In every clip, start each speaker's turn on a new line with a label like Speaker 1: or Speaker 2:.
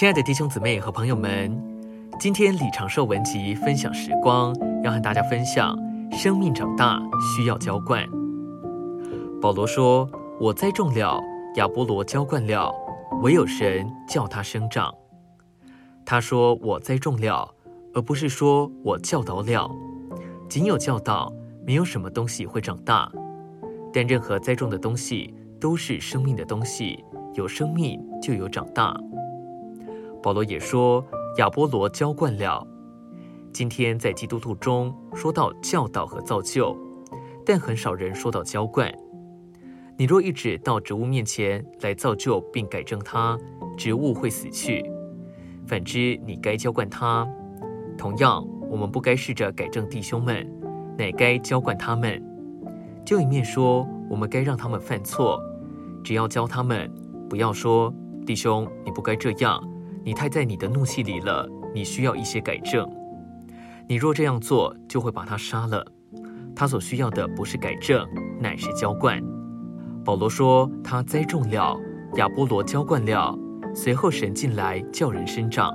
Speaker 1: 亲爱的弟兄姊妹和朋友们，今天李长寿文集分享时光，要和大家分享生命长大需要浇灌。保罗说：“我栽种了，亚波罗浇灌了，唯有神叫他生长。”他说：“我栽种了，而不是说我教导了。仅有教导，没有什么东西会长大。但任何栽种的东西都是生命的东西，有生命就有长大。”保罗也说：“亚波罗浇灌了。”今天在基督徒中说到教导和造就，但很少人说到浇灌。你若一直到植物面前来造就并改正它，植物会死去；反之，你该浇灌它。同样，我们不该试着改正弟兄们，乃该浇灌他们。就一面说，我们该让他们犯错，只要教他们，不要说：“弟兄，你不该这样。”你太在你的怒气里了，你需要一些改正。你若这样做，就会把他杀了。他所需要的不是改正，乃是浇灌。保罗说他栽种了，亚波罗浇灌了，随后神进来叫人生长。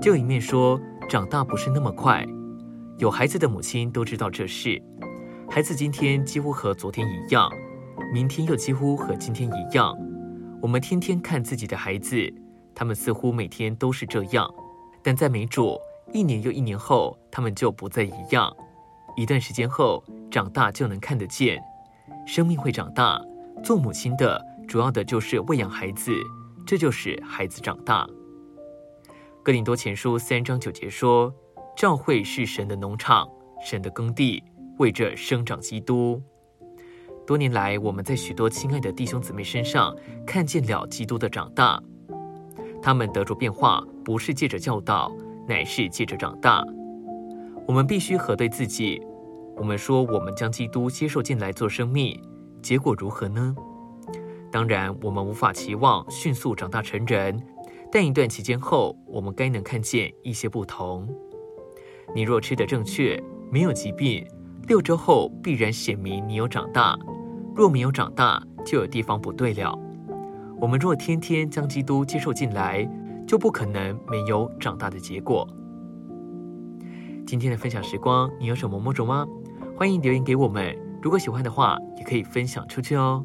Speaker 1: 就一面说长大不是那么快，有孩子的母亲都知道这事。孩子今天几乎和昨天一样，明天又几乎和今天一样。我们天天看自己的孩子。他们似乎每天都是这样，但在美主一年又一年后，他们就不再一样。一段时间后，长大就能看得见，生命会长大。做母亲的主要的就是喂养孩子，这就是孩子长大。哥林多前书三章九节说：“教会是神的农场，神的耕地，为着生长基督。”多年来，我们在许多亲爱的弟兄姊妹身上看见了基督的长大。他们得着变化，不是借着教导，乃是借着长大。我们必须核对自己。我们说我们将基督接受进来做生命，结果如何呢？当然，我们无法期望迅速长大成人，但一段期间后，我们该能看见一些不同。你若吃得正确，没有疾病，六周后必然显明你有长大；若没有长大，就有地方不对了。我们若天天将基督接受进来，就不可能没有长大的结果。今天的分享时光，你有什么摸着吗？欢迎留言给我们。如果喜欢的话，也可以分享出去哦。